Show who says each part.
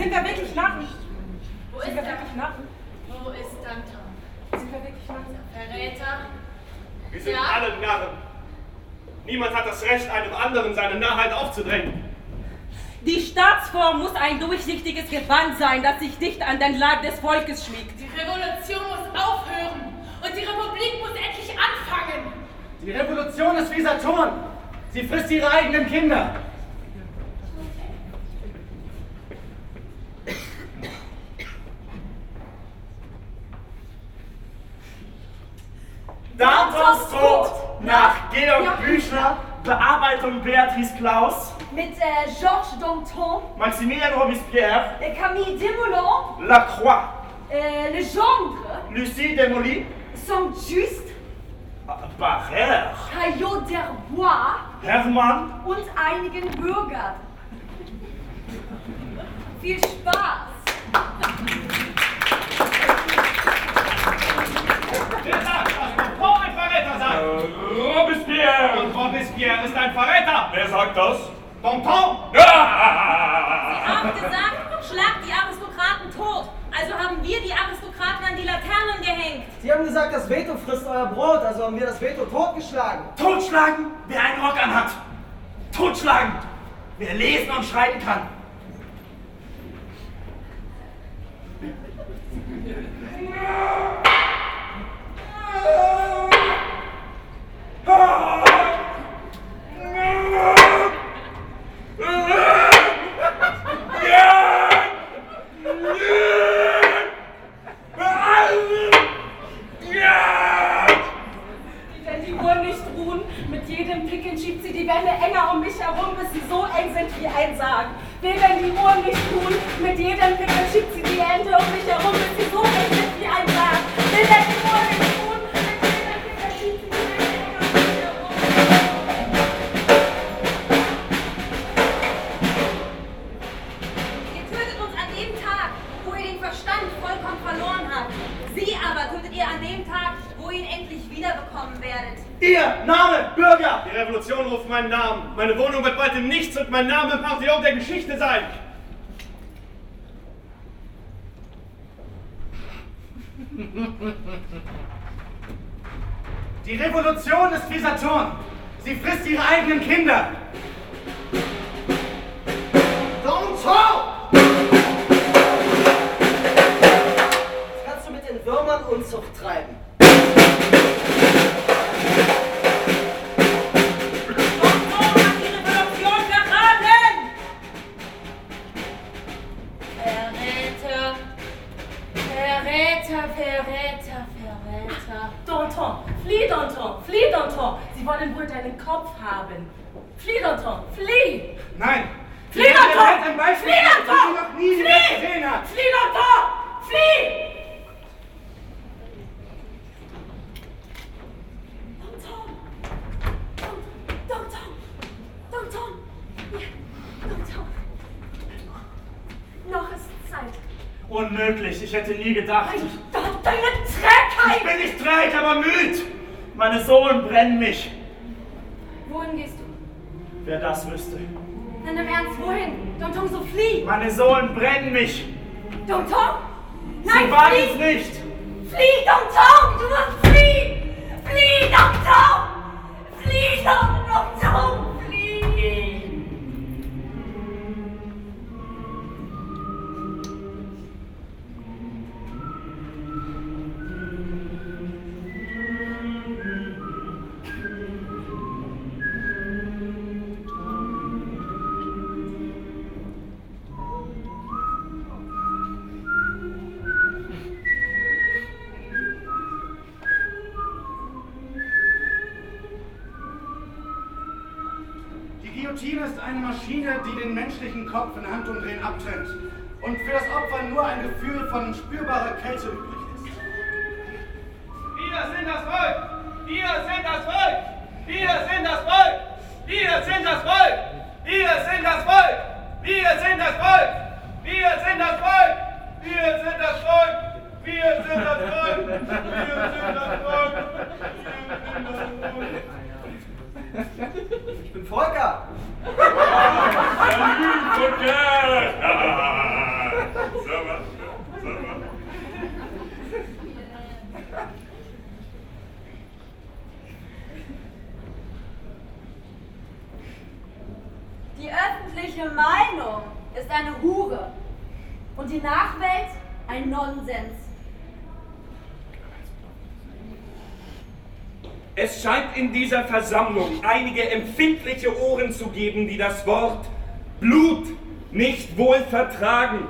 Speaker 1: Sind wir wirklich Narren?
Speaker 2: Wo ist
Speaker 1: Sind wir
Speaker 2: er?
Speaker 1: wirklich Narren?
Speaker 2: Wo ist Anton?
Speaker 1: Sind wir wirklich Narren?
Speaker 2: Verräter?
Speaker 3: Wir sind
Speaker 2: Ja?
Speaker 3: alle Narren. Niemand hat das Recht, einem anderen seine Narrheit aufzudrängen.
Speaker 4: Die Staatsform muss ein durchsichtiges Gewand sein, das sich dicht an den Leib des Volkes schmiegt.
Speaker 2: Die Revolution muss aufhören und die Republik muss endlich anfangen.
Speaker 5: Die Revolution ist wie Saturn. Sie frisst ihre eigenen Kinder.
Speaker 6: Dantons Tod nach Georg Büchner, Bearbeitung Beatrice Klaus,
Speaker 1: Mit äh, Georges Danton,
Speaker 6: Maximilien Robespierre,
Speaker 1: äh, Camille Desmoulins,
Speaker 6: Lacroix,
Speaker 1: äh, Legendre,
Speaker 6: Lucie Desmoulins,
Speaker 1: Saint-Just,
Speaker 6: Barrère,
Speaker 1: Caillot d'Herbois.
Speaker 6: Hermann,
Speaker 1: und einigen Bürgern. Viel Spaß!
Speaker 3: Wer sagt, dass Danton ein Verräter sei?
Speaker 6: Robespierre.
Speaker 3: Und Robespierre ist ein Verräter.
Speaker 6: Wer sagt das?
Speaker 3: Danton!
Speaker 4: haben gesagt, schlagt die Aristokraten tot. Also haben wir die Aristokraten an die Laternen gehängt.
Speaker 5: Sie haben gesagt, das Veto frisst euer Brot, also haben wir das Veto totgeschlagen.
Speaker 6: Totschlagen, wer einen Rock anhat. Totschlagen, wer lesen und schreiben kann.
Speaker 1: Wenn die Uhren nicht ruhen, mit jedem Picken schiebt sie die Wände enger um mich herum, bis sie so eng sind wie ein Sarg. Will, wenn die Uhren nicht ruhen, mit jedem Picken schiebt sie die Hände um mich herum, bis sie so sind wie ein Sarg. Will, wenn die Uhren nicht ruhen,
Speaker 4: Ihr,
Speaker 6: Name, Bürger.
Speaker 3: Die Revolution ruft meinen Namen. Meine Wohnung wird bald im Nichts und mein Name im Pantheon der Geschichte sein.
Speaker 5: Die Revolution ist wie Saturn. Sie frisst ihre eigenen Kinder. Danton! Jetzt kannst du mit den Würmern Unzucht treiben.
Speaker 2: Verräter, Verräter.
Speaker 1: Danton, flieh, Danton, flieh, Danton. Sie wollen wohl deinen Kopf haben. Flieh, Danton, flieh!
Speaker 5: Nein!
Speaker 1: Flieh, Danton! Flieh,
Speaker 5: das
Speaker 1: Danton! Flieh, Danton! Flieh! Danton! Danton! Danton! Ja, Danton! Noch ist Zeit.
Speaker 6: Unmöglich, ich hätte nie gedacht.
Speaker 1: Mein Deine
Speaker 6: Ich
Speaker 1: Trägheit!
Speaker 6: bin nicht träge, aber müd. Meine Sohlen brennen mich.
Speaker 1: Wohin gehst du?
Speaker 6: Wer das wüsste.
Speaker 4: Dann im Ernst, wohin? Dontong, so flieh!
Speaker 6: Meine Sohlen brennen mich.
Speaker 4: Dontong! Nein,
Speaker 6: Sie wagen
Speaker 4: flieh!
Speaker 6: es nicht.
Speaker 4: Flieh, Dontong! Du musst fliehen! Flieh, Dontong! Flieh, Dontong!
Speaker 5: Guillotine ist eine Maschine, die den menschlichen Kopf in Handumdrehen abtrennt und für das Opfer nur ein Gefühl von spürbarer Kälte übrig ist.
Speaker 3: Wir sind das Volk! Wir sind das Volk! Wir sind das Volk! Wir sind das Volk! Wir sind das Volk! Wir sind das Volk! Wir sind das Volk! Wir sind das Volk! Wir sind das Volk! Wir sind das Volk!
Speaker 5: Ich bin Volker!
Speaker 4: Die öffentliche Meinung ist eine Hure und die Nachwelt ein Nonsens.
Speaker 7: Es scheint in dieser Versammlung einige empfindliche Ohren zu geben, die das Wort Blut nicht wohl vertragen.